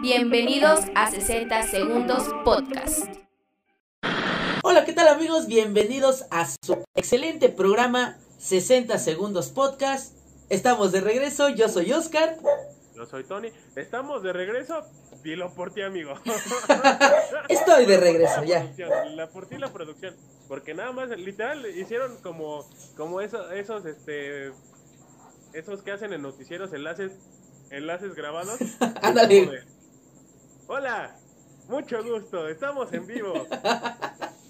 Bienvenidos a 60 Segundos Podcast. Hola, ¿qué tal amigos? Bienvenidos a su excelente programa 60 Segundos Podcast. Estamos de regreso, yo soy Oscar. Yo soy Tony. Estamos de regreso. Dilo por ti, amigo. Estoy de regreso, ya. La por ti la producción. Porque nada más, literal, hicieron como, como eso, esos, este, esos que hacen en noticieros enlaces, enlaces grabados. Ándale. Hola, mucho gusto, estamos en vivo.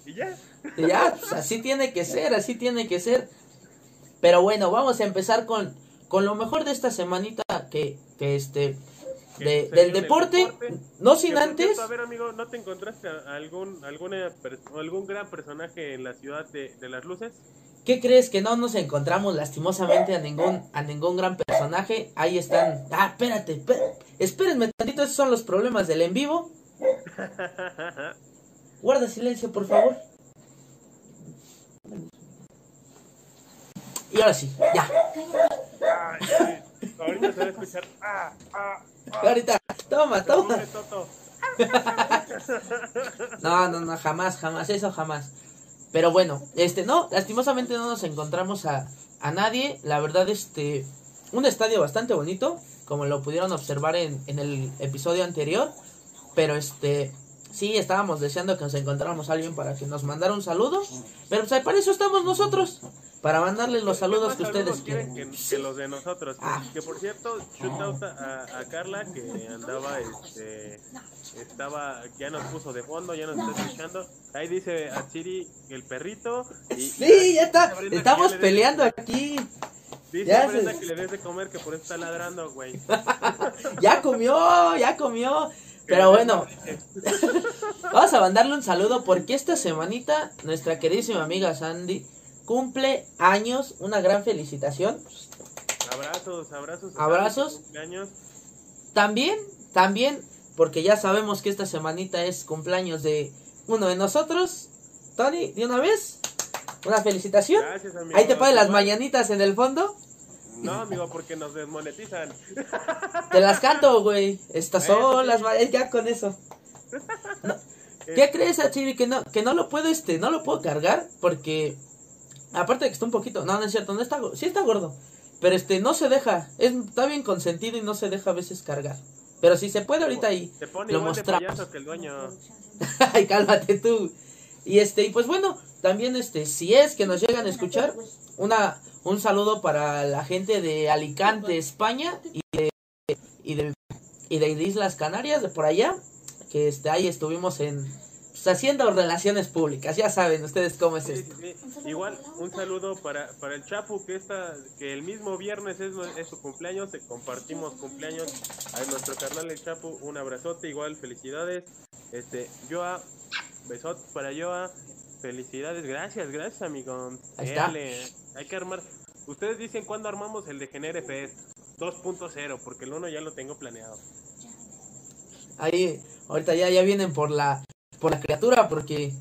y ya. Y ya, pues, así tiene que ser, así tiene que ser. Pero bueno, vamos a empezar con, con lo mejor de esta semanita que, que este de, del deporte, deporte. no sin antes. cierto, a ver, amigo, ¿no te encontraste a algún, alguna, algún gran personaje en la ciudad de, de las luces? ¿Qué crees que no nos encontramos lastimosamente a ningún a ningún gran personaje? Ahí están. Ah, espérate, espé- espérenme tantito, esos son los problemas del en vivo. Guarda silencio, por favor. Y ahora sí, ya. Ay, ay, ahorita se va a escuchar. Ah, ah, ah. Ahorita, toma, toma. No, no, no, jamás, jamás, eso jamás. Pero bueno, este, no, lastimosamente no nos encontramos a, a nadie. La verdad, este, un estadio bastante bonito, como lo pudieron observar en, en el episodio anterior. Pero este, sí, estábamos deseando que nos encontráramos a alguien para que nos mandara un saludo. Pero pues para eso estamos nosotros, para mandarles los saludos que ¿Qué más ustedes quieren que, que los de nosotros. Ah. Que por cierto, shoot out a, a Carla que andaba, este, estaba, ya nos puso de fondo, ya nos está escuchando. Ahí dice a Chiri el perrito. Y, Sí, ya está, estamos peleando aquí. Dice ya Brenda se- que le des de comer, que por eso está ladrando, güey. Ya comió, ya comió. Pero bueno, Vamos a mandarle un saludo porque esta semanita nuestra queridísima amiga Sandy cumple años, una gran felicitación. Abrazos, abrazos. Abrazos. Cumpleaños. También, también, porque ya sabemos que esta semanita es cumpleaños de uno de nosotros. Tony, de una vez, una felicitación. Gracias, amigo. Ahí te ponen las mañanitas en el fondo. No, amigo, porque nos desmonetizan. Te las canto, güey. Estas son las ma- ya con eso. No. ¿Qué crees, Achiri? Que no, que no lo puedo, este, no lo puedo cargar porque aparte de que está un poquito, no, no es cierto, no está, sí está gordo, pero este, no se deja, es, está bien consentido y no se deja a veces cargar. Pero si se puede ahorita ahí, Te pone lo igual de mostramos. payaso que el dueño. ay, cálmate tú. Y este, y pues bueno, también este, si es que nos llegan a escuchar, una, un saludo para la gente de Alicante, España, y de, y de, y de Islas Canarias, de por allá, que este, ahí estuvimos en, pues, haciendo relaciones públicas, ya saben ustedes cómo es Sí, esto. sí, sí. Igual, un saludo para, para el Chapu, que está, que el mismo viernes es, su cumpleaños, eh, compartimos cumpleaños a nuestro carnal el Chapu, un abrazote, igual, felicidades. Este, Joa, besote para Joa, felicidades, gracias, gracias amigo. Ahí está. Hay que armar. Ustedes dicen cuándo armamos el de Genere Fest 2.0, porque el 1 ya lo tengo planeado. Ahí, ahorita ya, ya vienen por la, por la criatura, porque,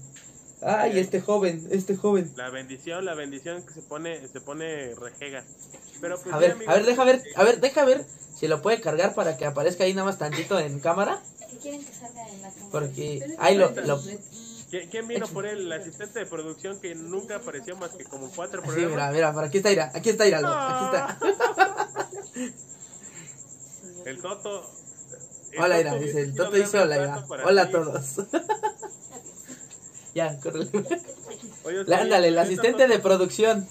ay, este joven, este joven. La bendición, la bendición que se pone, se pone rejega. Pero pues, A sí, ver, amigos, a ver, deja ver, este, a ver, deja ver si lo puede cargar para que aparezca ahí nada más tantito en cámara. que quieren que salga en la cámara. Porque ahí lo, lo ¿Quién, vino por él? El asistente de producción que nunca apareció más que como cuatro así, mira, programas. mira, por aquí está Ira, aquí está aquí está. El Toto. Hola Ira, dice, el Toto dice hola Ira. Hola a todos. ya, córrele. Ándale, el asistente de producción.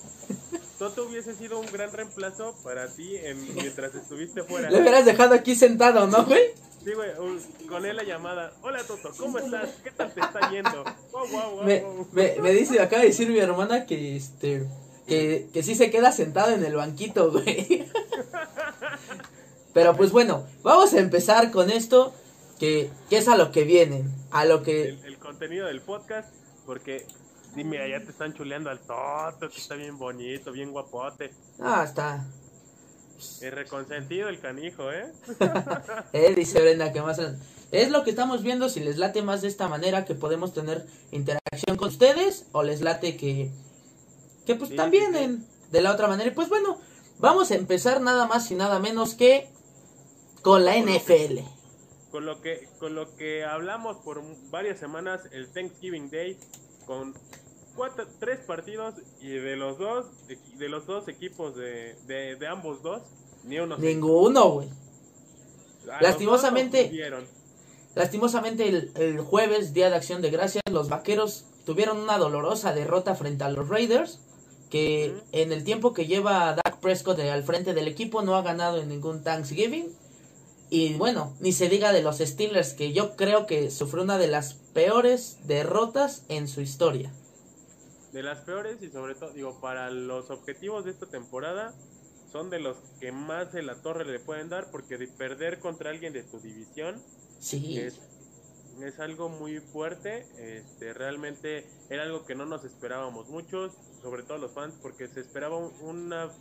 Toto hubiese sido un gran reemplazo para ti en, mientras estuviste fuera. Lo hubieras dejado aquí sentado, ¿no, güey? Sí, güey, un- con él la llamada. Hola Toto, ¿cómo estás? ¿Qué tal te está yendo? Wow, wow, wow, Me, wow. me, me dice, acaba de decir mi hermana que este que, que sí se queda sentado en el banquito, güey. Pero pues bueno, vamos a empezar con esto que, que es a lo que vienen, a lo que el, el contenido del podcast, porque dime, allá te están chuleando al Toto, que está bien bonito, bien guapote. ah, está. Es reconsentido el canijo, ¿eh? Eh, dice Brenda que más es lo que estamos viendo si les late más de esta manera que podemos tener interacción con ustedes o les late que que pues Sí, también sí, sí. en de la otra manera. Y pues bueno, vamos a empezar nada más y nada menos que con la NFL. con lo que con lo que hablamos por varias semanas el Thanksgiving Day con cuatro, tres partidos y de los dos de los dos equipos de, de, de ambos dos ni uno Ninguno, güey. lastimosamente-. Lastimosamente el, el jueves, Día de Acción de Gracias, los Vaqueros tuvieron una dolorosa derrota frente a los Raiders, que en el tiempo que lleva Dak Prescott al frente del equipo no ha ganado en ningún Thanksgiving. Y bueno, ni se diga de los Steelers, que yo creo que sufrió una de las peores derrotas en su historia. de las peores y sobre todo digo para los objetivos de esta temporada son de los que más de la torre le pueden dar porque de perder contra alguien de tu división Sí, es, es algo muy fuerte, este, realmente era algo que no nos esperábamos muchos, sobre todo los fans, porque se esperaba un, una,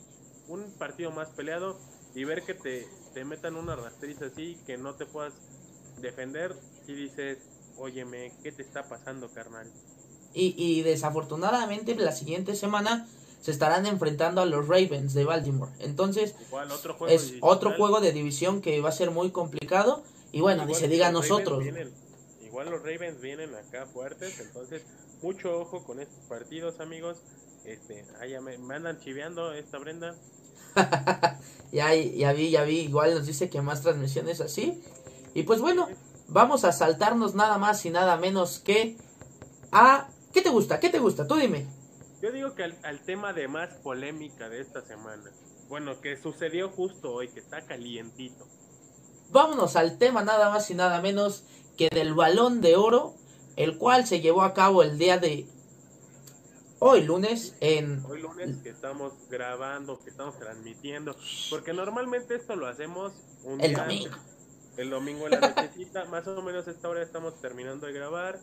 un partido más peleado y ver que te, te metan una rastriza así, que no te puedas defender, si dices, óyeme, ¿qué te está pasando, carnal? y, y desafortunadamente la siguiente semana se estarán enfrentando a los Ravens de Baltimore. Entonces, Igual otro juego es otro juego de división que va a ser muy complicado. Y bueno, ni Igual se diga a nosotros. vienen- igual los Ravens vienen acá fuertes, entonces mucho ojo con estos partidos, amigos. Este, ya me, me andan chiveando esta Brenda. Ya, ya vi, ya vi. Igual nos dice que más transmisiones así. Y pues bueno, vamos a saltarnos nada más y nada menos que a... ¿Qué te gusta? ¿Qué te gusta? Tú dime. Yo digo que al, al tema de más polémica de esta semana, bueno, que sucedió justo hoy, que está calientito. Vámonos al tema nada más y nada menos que del balón de oro, el cual se llevó a cabo el día de hoy lunes en... Hoy lunes que estamos grabando, que estamos transmitiendo, porque normalmente esto lo hacemos un El día domingo. antes, el domingo en la nochecita, más o menos a esta hora estamos terminando de grabar,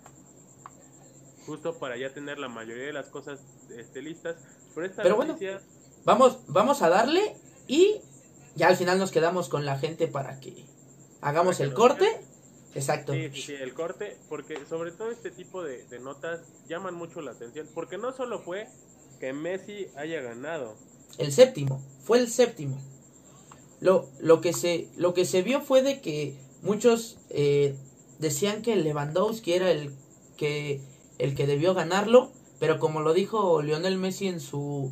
justo para ya tener la mayoría de las cosas este, listas. Pero esta Pero bueno. noticia, Vamos, vamos a darle y ya al final nos quedamos con la gente para que hagamos Para que el corte. vean. Exacto. sí, sí, sí, el corte, porque sobre todo este tipo de, de notas llaman mucho la atención, porque no solo fue que Messi haya ganado, El séptimo, fue el séptimo. Lo, lo, que, se, lo que se vio fue de que muchos eh, decían que Lewandowski era el que, el que debió ganarlo, pero como lo dijo Lionel Messi en su,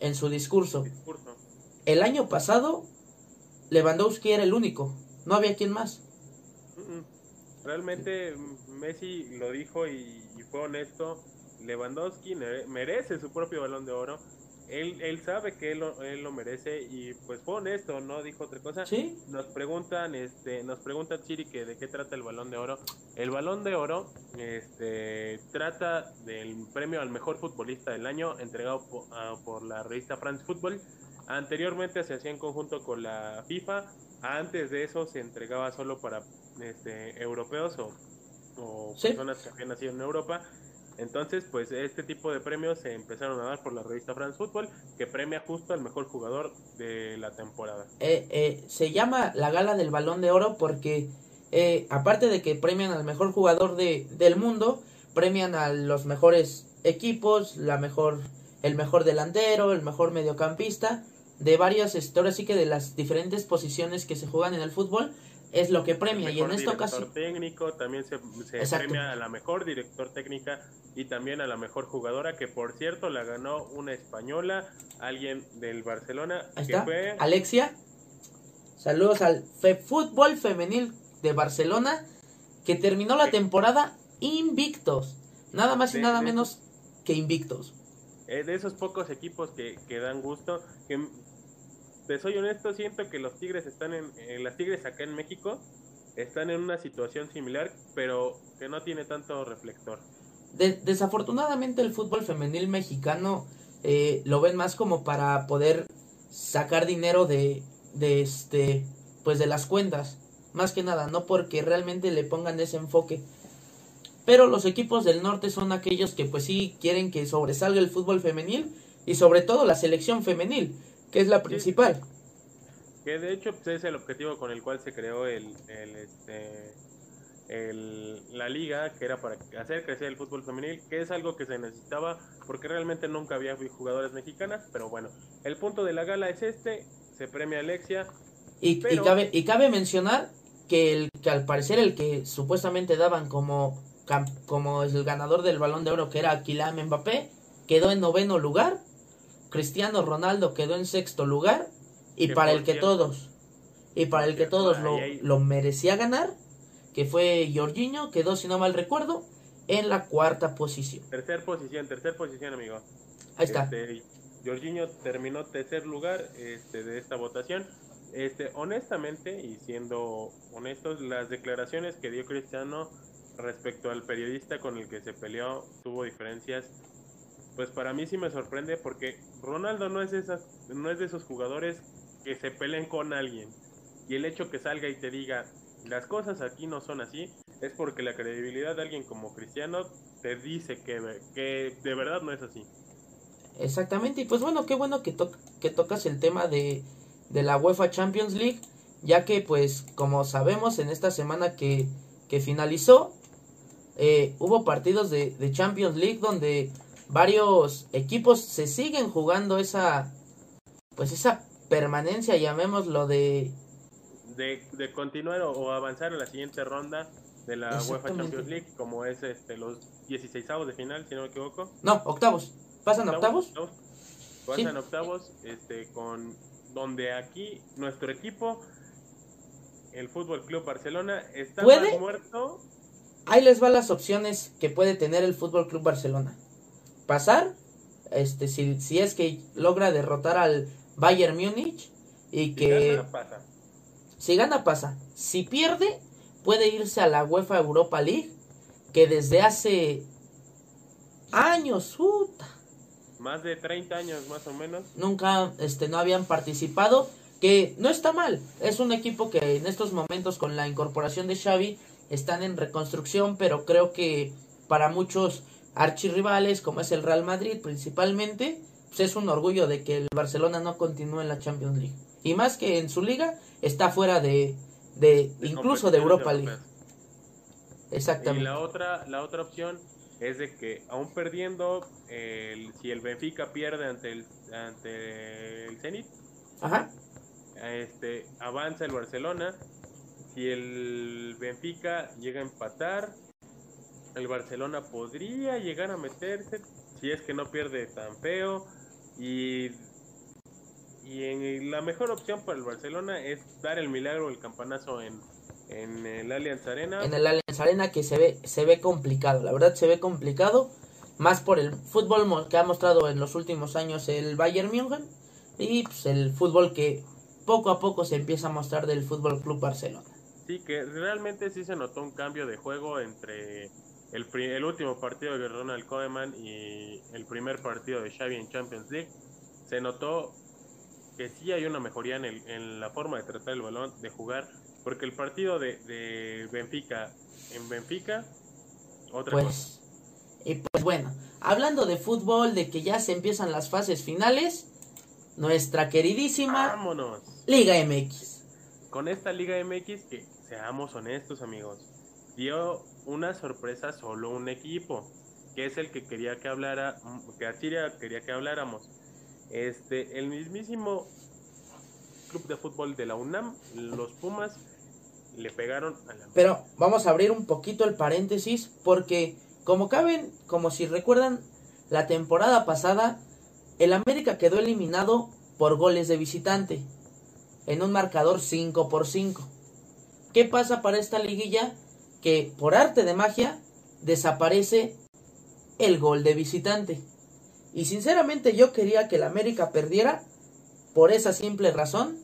en su discurso, discurso. el año pasado Lewandowski era el único, no había quien más. Realmente Messi lo dijo y, y fue honesto. Lewandowski mere- merece su propio balón de oro. Él, él sabe que él lo, él lo merece y pues fue honesto, no dijo otra cosa. ¿Sí? Nos preguntan, este, nos pregunta Chiri que de qué trata el balón de oro. El balón de oro, este, trata del premio al mejor futbolista del año entregado po- por la revista France Football. Anteriormente se hacía en conjunto con la FIFA. Antes de eso se entregaba solo para este, europeos o, o Sí. personas que habían nacido en Europa. Entonces, pues este tipo de premios se empezaron a dar por la revista France Football, que premia justo al mejor jugador de la temporada. Eh, eh, se llama la gala del balón de oro porque eh, aparte de que premian al mejor jugador de, del mundo, premian a los mejores equipos, la mejor, el mejor delantero, el mejor mediocampista, de varias historias, así que de las diferentes posiciones que se juegan en el fútbol, es lo que premia. Y en esta ocasión, técnico, también se, se premia a la mejor director técnica y también a la mejor jugadora, que por cierto la ganó una española, alguien del Barcelona, ahí que está, fue Alexia, saludos al Fe Fútbol Femenil de Barcelona, que terminó la temporada invictos, nada más y nada menos que invictos. eh, de esos pocos equipos que, que dan gusto. Que te soy honesto, siento que los Tigres están en, eh, las Tigres acá en México están en una situación similar, pero que no tiene tanto reflector. De- desafortunadamente el fútbol femenil mexicano eh, lo ven más como para poder sacar dinero de, de este pues de las cuentas. Más que nada no porque realmente le pongan ese enfoque. Pero los equipos del norte son aquellos que pues sí quieren que sobresalga el fútbol femenil y sobre todo la selección femenil que es la principal. Que de hecho pues, es el objetivo con el cual se creó el, el, este, el- la liga, que era para hacer crecer el fútbol femenil, que es algo que se necesitaba porque realmente nunca había jugadoras mexicanas, pero bueno, el punto de la gala es este, se premia a Alexia, y, y cabe y cabe mencionar que el que al parecer el que supuestamente daban como como el ganador del Balón de Oro que era Kylian Mbappé quedó en noveno lugar, Cristiano Ronaldo quedó en sexto lugar y para el que cierto- todos y para el que cierto, todos lo, hay- lo merecía ganar, que fue Jorginho, quedó si no mal recuerdo en la cuarta posición. Tercer posición, tercer posición, amigo. Ahí está. Este, Jorginho terminó tercer lugar este, de esta votación. Este, honestamente, y siendo honestos, las declaraciones que dio Cristiano respecto al periodista con el que se peleó tuvo diferencias. Pues para mí sí me sorprende porque Ronaldo no es, esas, no es de esos jugadores que se peleen con alguien. Y el hecho que salga y te diga, las cosas aquí no son así, es porque la credibilidad de alguien como Cristiano te dice que, que de verdad no es así. Exactamente, y pues bueno, qué bueno que, to- que tocas el tema de, de la UEFA Champions League, ya que pues como sabemos en esta semana que, que finalizó, eh, hubo partidos de, de Champions League donde varios equipos se siguen jugando esa, pues esa permanencia, llamémoslo de... De, de continuar o, avanzar a la siguiente ronda de la UEFA. Champions League, como es este, los 16 de final, si no me equivoco. No, octavos. ¿Pasan octavos? Pasan octavos, este, con donde aquí nuestro equipo, el Fútbol Club Barcelona, está ¿Puede? más muerto. Ahí les van las opciones que puede tener el Fútbol Club Barcelona. Pasar, este, si, si es que logra derrotar al Bayern Múnich y si que gana, pasa. si gana pasa. Si pierde, puede irse a la UEFA Europa League, que desde hace años, puta, Más de 30 años más o menos. nunca este no habían participado que no está mal es un equipo que en estos momentos con la incorporación de Xavi están en reconstrucción pero creo que para muchos archirrivales como es el Real Madrid principalmente pues es un orgullo de que el Barcelona no continúe en la Champions League y más que en su liga está fuera de, de, de incluso de Europa League europeas. Y exactamente la otra, la otra opción es de que aún perdiendo, el- si el Benfica pierde ante el, ante el Zenit, ajá este, avanza el Barcelona. Si el Benfica llega a empatar, el Barcelona podría llegar a meterse si es que no pierde tan feo. Y, y en, la mejor opción para el Barcelona es dar el milagro, el campanazo en, en el Allianz Arena. en el Allianz Arena que se ve se ve complicado la verdad se ve complicado más por el fútbol que ha mostrado en los últimos años el Bayern München y pues, el fútbol que poco a poco se empieza a mostrar del Fútbol Club Barcelona Sí, que realmente sí se notó un cambio de juego entre el, último partido de Ronald Koeman y el primer partido de Xavi en Champions League. Se notó que sí hay una mejoría en, el- en la forma de tratar el balón, de jugar, porque el partido de, de Benfica en Benfica, otra cosa. pues y pues bueno hablando de fútbol de que ya se empiezan las fases finales nuestra queridísima Vámonos. Liga MX Con esta Liga MX que, seamos honestos amigos, dio una sorpresa solo un equipo, que es el que quería que hablara, que Asiria quería que habláramos. Este, el mismísimo club de fútbol de la UNAM, los Pumas, le pegaron a la... Pero vamos a abrir un poquito el paréntesis porque como caben, como si recuerdan, la temporada pasada el América quedó eliminado por goles de visitante en un marcador 5 por 5. ¿Qué pasa para esta liguilla? Que por arte de magia desaparece el gol de visitante. Y sinceramente yo quería que el América perdiera por esa simple razón,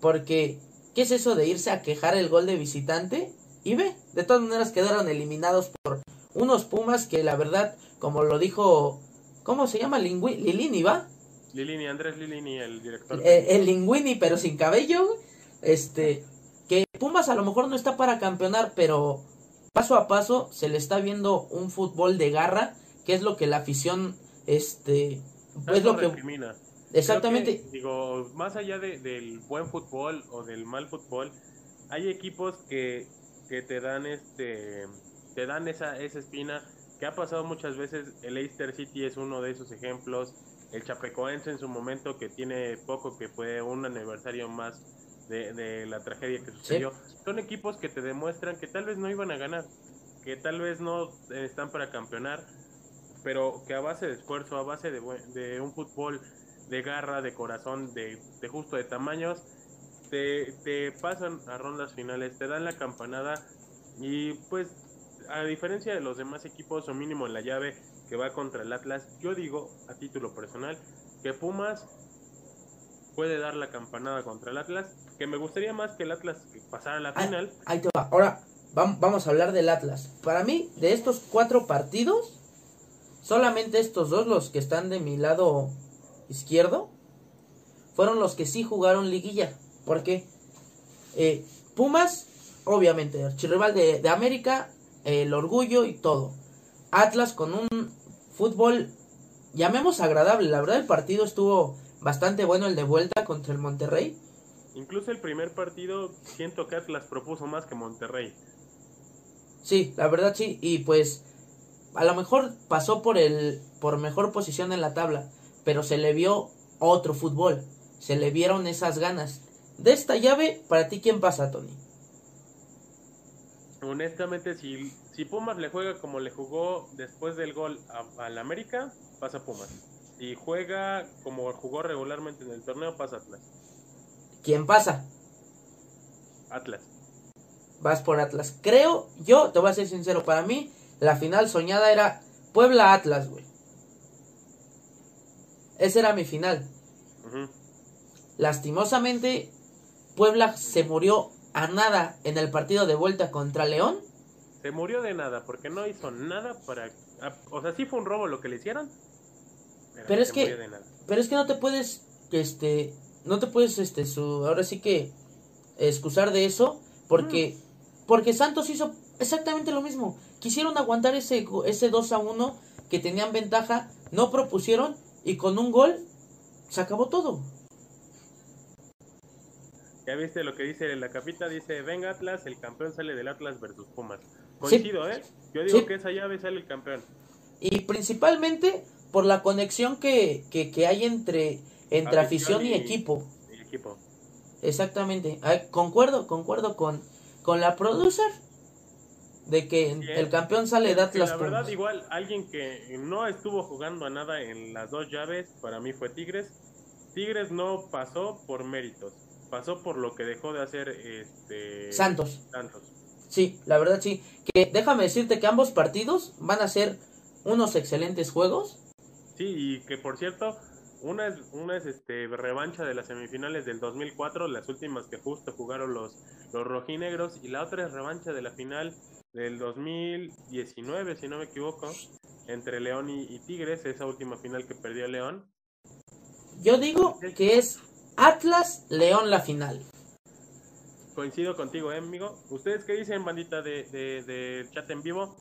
porque ¿qué es eso de irse a quejar el gol de visitante? Y ve, de todas maneras quedaron eliminados por unos Pumas que la verdad, como lo dijo, ¿cómo se llama? Lingui- Lilini, ¿va? Lilini, Andrés Lilini, el director. Eh, el Linguini, pero sin cabello. Este, Pumas a lo mejor no está para campeonar, pero paso a paso se le está viendo un fútbol de garra, que es lo que la afición, este, es lo que, recrimina. exactamente, que, digo, más allá de- del buen fútbol o del mal fútbol, hay equipos que, que te dan este te dan esa, esa espina que ha pasado muchas veces. El Leicester City es uno de esos ejemplos. El Chapecoense en su momento que tiene poco, que fue un aniversario más de, de la tragedia que sucedió. Son equipos que te demuestran que tal vez no iban a ganar, que tal vez no están para campeonar, pero que a base de esfuerzo, a base de, de un fútbol de garra, de corazón, de, de justo de tamaños, te, te pasan a rondas finales, te dan la campanada y pues a diferencia de los demás equipos o mínimo en la llave que va contra el Atlas, yo digo a título personal que Pumas puede dar la campanada contra el Atlas, que me gustaría más que el Atlas pasara a la final. Ahí te va. Ahora vam- vamos a hablar del Atlas. Para mí, de estos cuatro partidos, solamente estos dos, los que están de mi lado izquierdo, fueron los que sí jugaron liguilla. ¿Por qué? Eh, Pumas, obviamente, archirrival de, de América, el orgullo y todo. Atlas con un fútbol, llamemos agradable. La verdad, el partido estuvo bastante bueno, el de vuelta contra el Monterrey. Incluso el primer partido siento que Atlas propuso más que Monterrey. Sí, la verdad sí. Y pues a lo mejor pasó por el por mejor posición en la tabla, pero se le vio otro fútbol. Se le vieron esas ganas. De esta llave, para ti quién pasa, Tony? Honestamente, si, si Pumas le juega como le jugó después del gol al América, pasa Pumas. Si juega como jugó regularmente en el torneo, pasa Atlas. ¿Quién pasa? Atlas. Vas por Atlas. Creo, yo te voy a ser sincero, para mí la final soñada era Puebla Atlas, güey. Esa era mi final. Lastimosamente, Puebla se murió a nada en el partido de vuelta contra León. Se murió de nada porque no hizo nada para. O sea, sí fue un robo lo que le hicieron. Pero es se que-. Pero es que no te puedes, este, no te puedes, este, su, ahora sí que excusar de eso, porque, porque Santos hizo exactamente lo mismo. Quisieron aguantar ese, ese 2 a 1 que tenían ventaja, no propusieron y con un gol se acabó todo. Ya viste lo que dice la capita, dice, venga Atlas, el campeón sale del Atlas versus Pumas. Coincido, ¿eh? Yo digo Sí. que esa llave sale el campeón. Y principalmente por la conexión que, que, que hay entre, entre afición, Afición y, y- equipo. El equipo. Exactamente. Ay, concuerdo, concuerdo con, con la producer de que Sí, el campeón sale de Atlas la verdad, Pumas. igual, alguien que no estuvo jugando a nada en las dos llaves, para mí fue Tigres. Tigres no pasó por méritos, pasó por lo que dejó de hacer este Santos. Santos. Sí, la verdad sí. Que déjame decirte que ambos partidos van a ser unos excelentes juegos. Sí, y que por cierto, una es, una es este revancha de las semifinales del 2004, las últimas que justo jugaron los, los rojinegros, y la otra es revancha de la final del 2019, si no me equivoco, entre León y, y Tigres, esa última final que perdió León. Yo digo que es Atlas León la final. Coincido contigo, ¿eh, amigo? ¿Ustedes qué dicen, bandita de, de, de chat en vivo?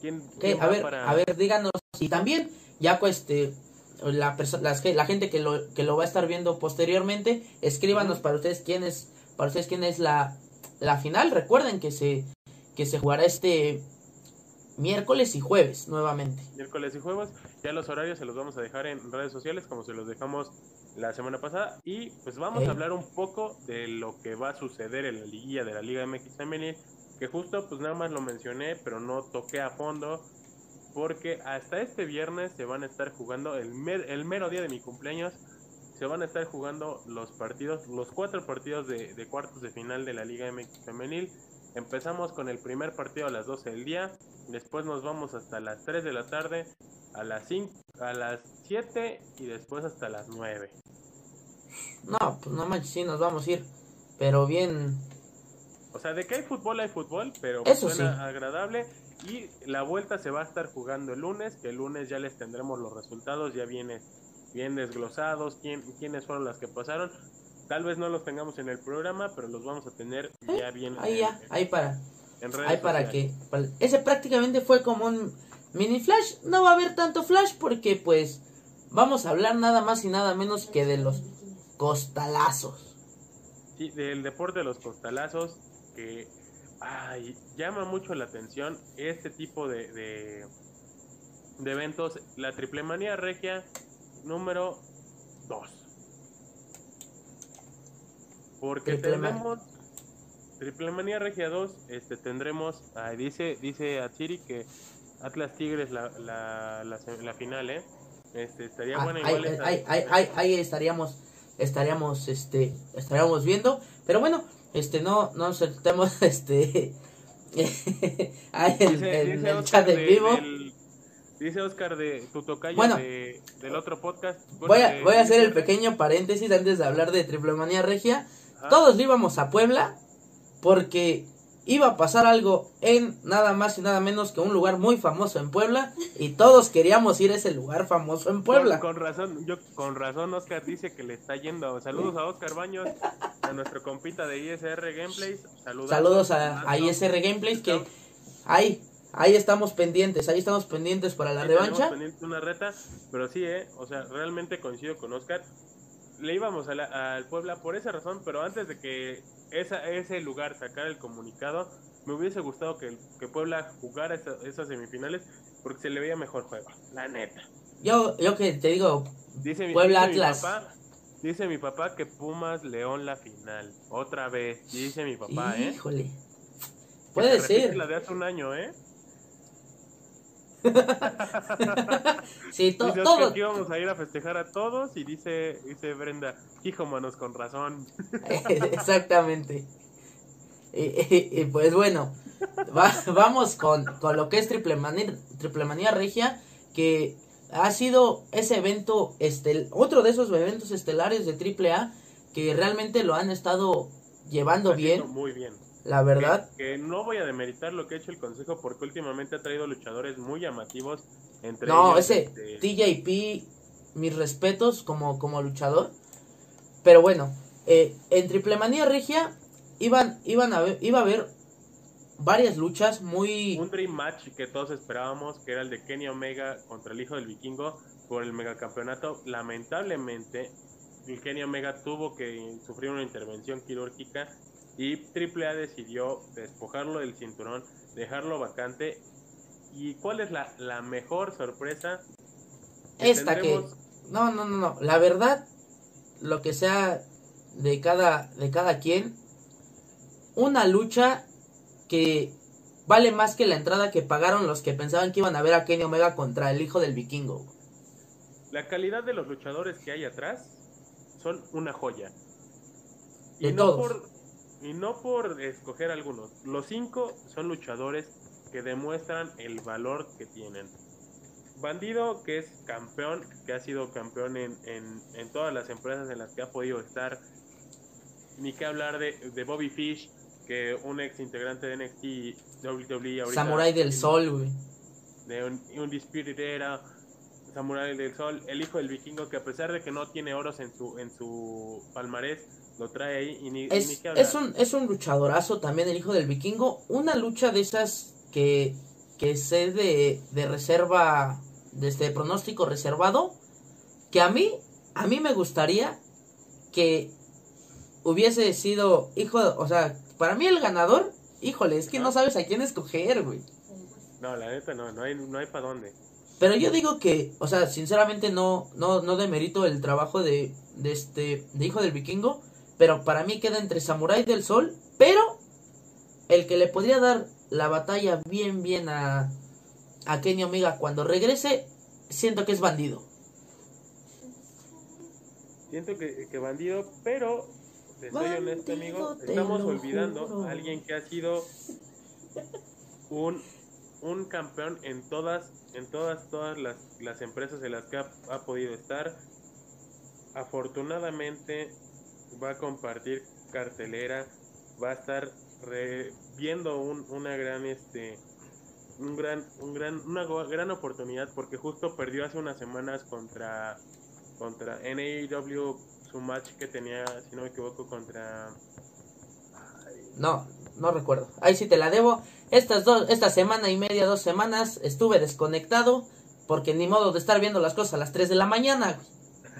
¿Quién, a ver, para- a ver, díganos. Y también, ya pues, este, la, las la gente que lo, que lo va a estar viendo posteriormente, escríbanos para ustedes quién es, para ustedes quién es la, la final. Recuerden que se, que se jugará este miércoles y jueves nuevamente. miércoles y jueves. Ya los horarios se los vamos a dejar en redes sociales como se los dejamos la semana pasada. Y pues vamos a hablar un poco de lo que va a suceder en la liguilla de la Liga MX Femenil. Que justo pues nada más lo mencioné, pero no toqué a fondo. Porque hasta este viernes se van a estar jugando, el, mer- el mero día de mi cumpleaños, se van a estar jugando los partidos, los cuatro partidos de, de cuartos de final de la Liga MX Femenil. Empezamos con el primer partido a las 12 del día, después nos vamos hasta las 3 de la tarde, a las 5, a las 7 y después hasta las 9. No, pues no manches, sí, nos vamos a ir. Pero bien, O sea, de que hay fútbol, hay fútbol, pero Eso suena sí. agradable. Y la vuelta se va a estar jugando el lunes, que el lunes ya les tendremos los resultados, ya viene bien desglosados, quién, quiénes fueron las que pasaron. Tal vez no los tengamos en el programa, pero los vamos a tener ya bien Eh, ahí en, ya, ahí para. en redes Ahí para que. para- ese prácticamente fue como un mini flash. No va a haber tanto flash porque, pues, vamos a hablar nada más y nada menos que de los costalazos. Sí, del deporte de los costalazos, que ay, llama mucho la atención este tipo de, de, de eventos. La Triple Manía Regia número 2. Porque Triple man- tendremos Triple Manía Regia 2, este tendremos, dice dice Atsiri que Atlas Tigres la, la, la, final, ¿eh? Este, estaría Ah, igual esa- ahí- ahí- ahí- ahí estaríamos, estaríamos, este, estaríamos viendo. Pero bueno, este, no, no nos sentemos, este, Dice, en dice el Oscar chat en vivo. del- dice Oscar de tu tocayo Bueno. de- del otro podcast. Voy a, voy a hacer el pequeño paréntesis antes de hablar de Triple Manía Regia. Ajá. Todos íbamos a Puebla porque iba a pasar algo en nada más y nada menos que un lugar muy famoso en Puebla y todos queríamos ir a ese lugar famoso en Puebla. Con, con razón, yo con razón Oscar dice que le está yendo. Saludos a Oscar Baños, a nuestro compita de ISR Gameplays. Saludos, Saludos a, a ISR Gameplays que ahí, ahí estamos pendientes, ahí estamos pendientes para la tenemos revancha. pendiente una reta, pero sí, eh, o sea, realmente coincido con Oscar. Le íbamos a al Puebla por esa razón, pero antes de que esa, ese lugar sacara el comunicado, me hubiese gustado que, que Puebla jugara esa- esas semifinales porque se le veía mejor juego, la neta. Yo, yo que te digo, Dice mi, Puebla mi Atlas. papá, dice mi papá que Pumas León la final, otra vez, dice mi papá, ¿eh? híjole, Que puede se ser. La de hace un año, ¿eh? Sí, to- Dice Oscar todo, que íbamos a ir a festejar a todos y dice, dice Brenda, hijo manos con razón. Exactamente. Y, y- y pues bueno, va- vamos con, con lo que es Triple Manía, Triple Manía Regia, que ha sido ese evento, estel, otro de esos eventos estelares de Triple A, que realmente lo han estado llevando Haciendo bien, Muy bien. La verdad. Que, que no voy a demeritar lo que ha hecho el consejo porque últimamente ha traído luchadores muy llamativos. Entre No, ellos, ese este, TJP, mis respetos como, como luchador. Pero bueno, eh, en Triple Manía Regia iban, iban a ver, iba a haber varias luchas muy... un dream match que todos esperábamos, que era el de Kenny Omega contra el hijo del vikingo por el megacampeonato. Lamentablemente, el Kenny Omega tuvo que sufrir una intervención quirúrgica y AAA decidió despojarlo del cinturón, dejarlo vacante. ¿Y cuál es la, la mejor sorpresa? Esta que... No, no, no, no. La verdad, lo que sea de cada, de cada quien, una lucha que vale más que la entrada que pagaron los que pensaban que iban a ver a Kenny Omega contra el hijo del vikingo. La calidad de los luchadores que hay atrás son una joya. De y no todos. por y no por escoger algunos. Los cinco son luchadores que demuestran el valor que tienen. Bandido, que es campeón, que ha sido campeón en, en, en todas las empresas en las que ha podido estar. Ni que hablar de, de Bobby Fish, que un ex integrante de NXT WWE ahorita Samurai del Sol, güey. de un, Era, Samurai del Sol, el hijo del vikingo que a pesar de que no tiene oros en su en su palmarés, lo trae ahí y ni, y ni Es, hablar. es un, es un luchadorazo también el hijo del vikingo. Una lucha de esas que, que sé de, de reserva, de este pronóstico reservado, que a mí, a mí me gustaría que hubiese sido hijo, de- o sea, para mí el ganador, híjole, es que no Ajá. sabes a quién escoger, güey. No, la neta no, no hay no hay para dónde. Pero yo digo que, o sea, sinceramente no, no, no demerito el trabajo de, de este, de hijo del vikingo, pero para mí queda entre Samurai del Sol, pero el que le podría dar la batalla bien, bien a, a Kenny Omega cuando regrese, siento que es bandido. Siento que, que bandido, pero te soy Bandido, honesto, amigo, estamos olvidando juro. a alguien que ha sido un un campeón en todas en todas todas las, las empresas en las que ha, podido estar. Afortunadamente va a compartir cartelera, va a estar viendo un, una gran este un gran un gran una gran oportunidad porque justo perdió hace unas semanas contra contra NAW su match que tenía si no me equivoco contra No, no recuerdo. Ahí sí te la debo. Estas dos, esta semana y media, dos semanas, estuve desconectado porque ni modo de estar viendo las cosas a las 3 de la mañana.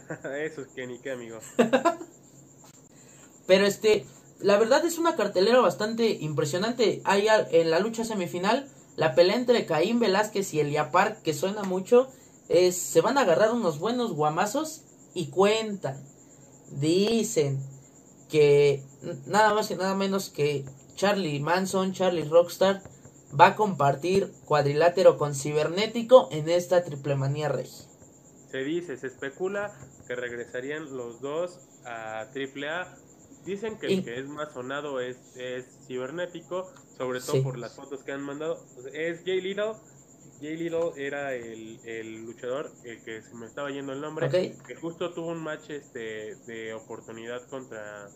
eso es que ni qué amigo Pero este, la verdad es una cartelera bastante impresionante. Hay en la lucha semifinal la pelea entre Caín Velázquez y Eliapar, que suena mucho, es se van a agarrar unos buenos guamazos y cuentan, dicen que nada más y nada menos que Charlie Manson, Charlie Rockstar, va a compartir cuadrilátero con Cibernético en esta triple manía regia. Se dice, se especula que regresarían los dos a AAA. Dicen que Y- el que es más sonado es, es cibernético, sobre todo Sí. por las fotos que han mandado. Es Jay Little. Jay Little era el, el luchador, el que se me estaba yendo el nombre, que justo tuvo un match este, de oportunidad contra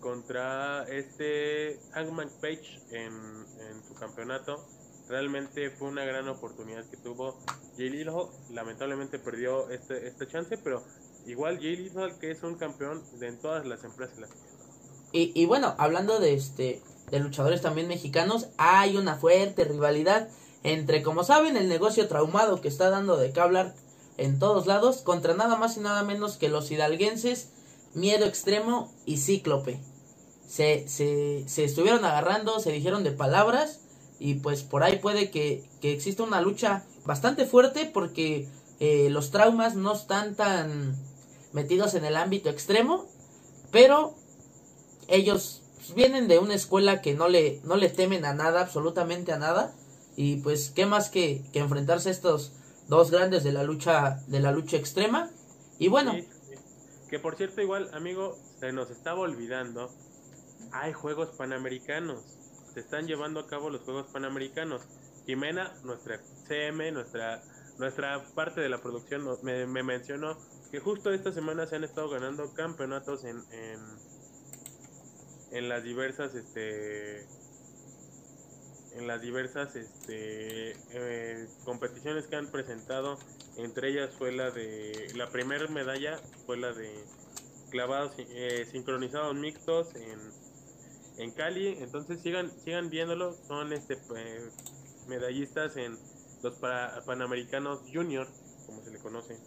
contra este Hangman Page en, su campeonato. Realmente fue una gran oportunidad que tuvo Jay Little. Lamentablemente perdió este, esta chance, pero igual Jay Little que es un campeón de en todas las empresas. Y, y bueno, hablando de este de luchadores también mexicanos, hay una fuerte rivalidad entre, como saben, el negocio traumado que está dando de qué hablar en todos lados, contra nada más y nada menos que los hidalguenses, Miedo Extremo y Cíclope. Se, se, se estuvieron agarrando, se dijeron de palabras, y pues por ahí puede que, que exista una lucha bastante fuerte porque eh, los traumas no están tan metidos en el ámbito extremo, pero ellos vienen de una escuela que no le, no le temen a nada, absolutamente a nada. Y pues, ¿qué más que, que enfrentarse a estos dos grandes de la lucha, de la lucha extrema? Y bueno. Que por cierto, igual, amigo, se nos estaba olvidando. Hay Juegos Panamericanos. Se están llevando a cabo los Juegos Panamericanos. Jimena, nuestra CM, nuestra, nuestra parte de la producción, me mencionó que justo esta semana se han estado ganando campeonatos en, en, en las diversas, este, en las diversas, este, eh, competiciones que han presentado entre ellas fue la de la primera medalla fue la de clavados eh, sincronizados mixtos en, en Cali entonces sigan sigan viéndolo son este eh, medallistas en los para- panamericanos junior como se le conoce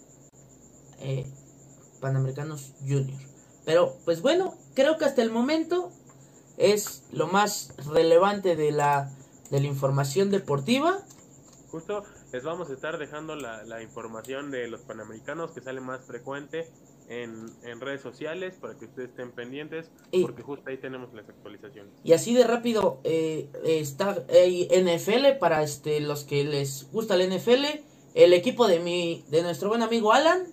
eh, Panamericanos Junior. Pero pues bueno, creo que hasta el momento es lo más relevante de la, de la información deportiva. justo les vamos a estar dejando la, la información de los panamericanos que sale más frecuente en, en redes sociales para que ustedes estén pendientes Y- porque justo ahí tenemos las actualizaciones Y así de rápido eh, está eh, NFL para este los que les gusta el NFL. El equipo de mi de nuestro buen amigo Alan.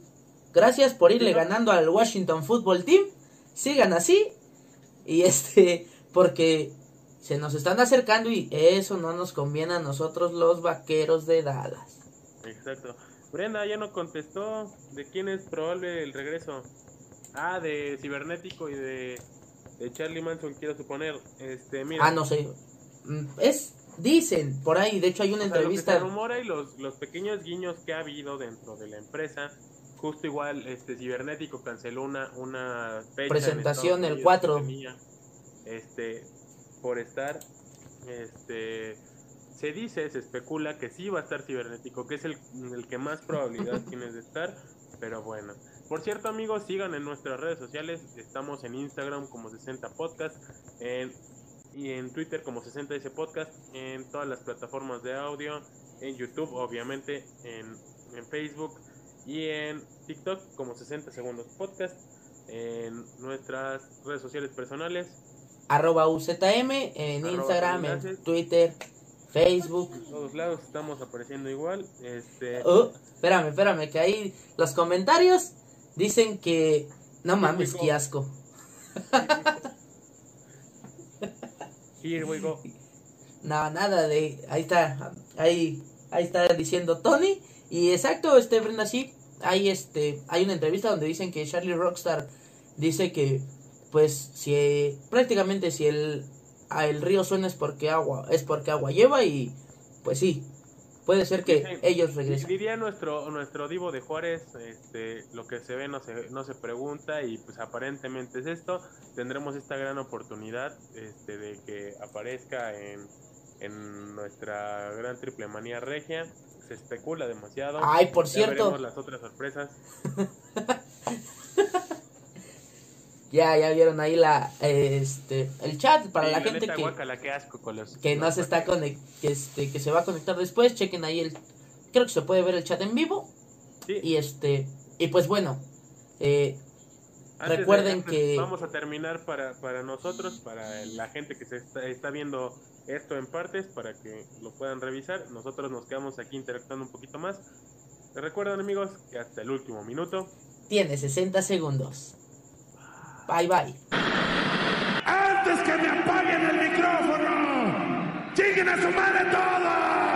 Gracias por irle ganando al Washington Football Team. Sigan así. Y este porque se nos están acercando y eso no nos conviene a nosotros los vaqueros de Dallas. Exacto. Brenda ya no contestó de quién es probable el regreso. Ah, de Cibernético y de, de Charlie Manson, quiero suponer. Este, mira. Ah, no sé. Mm, Es dicen por ahí, de hecho hay una o sea, lo que entrevista se rumora y los, los pequeños guiños que ha habido dentro de la empresa. Justo igual, este Cibernético canceló una, una fecha en Presentación el Unidos 4. que tenía, este, por estar, este, se dice, se especula que sí va a estar cibernético, que es el, el que más probabilidad tiene de estar, pero bueno. Por cierto, amigos, sigan en nuestras redes sociales, estamos en Instagram como 60 Podcast, en, y en Twitter como 60S Podcast, en todas las plataformas de audio, en YouTube, obviamente, en, en Facebook y en TikTok como 60 Segundos Podcast, en nuestras redes sociales personales, arroba UZM en Arroba Instagram, en. Twitter, Facebook. en todos lados estamos apareciendo igual. Este, Oh, espérame, espérame, que ahí los comentarios dicen que no mames, qué asco. here we go. No, nada de ahí está, ahí ahí está diciendo Tony y exacto, este Brenda sí, hay este hay una entrevista donde dicen que Charlie Rockstar dice que pues si prácticamente si el el río suena es porque agua es porque agua lleva y pues sí, puede ser que Sí, ellos regresen. Diría nuestro nuestro divo de Juárez, este, lo que se ve no se, no se pregunta y pues aparentemente es esto. Tendremos esta gran oportunidad este, de que aparezca en, en nuestra gran triple manía regia. Se especula demasiado. Ay, por Ya cierto, veremos las otras sorpresas. Ya, ya vieron ahí la, este, el chat para Sí, la gente que, guácala, qué asco con los- que no se está conect, que, este, que se va a conectar después, chequen ahí el, creo que se puede ver el chat en vivo Sí, y este, y pues bueno, eh, Antes Recuerden antes que- Vamos a terminar para, para nosotros, para la gente que se está, está viendo esto en partes, para que lo puedan revisar. Nosotros nos quedamos aquí interactuando un poquito más. Recuerden amigos que hasta el último minuto Tiene 60 segundos. Bye bye. ¡Antes que me apaguen el micrófono! ¡Lleguen a su madre todos!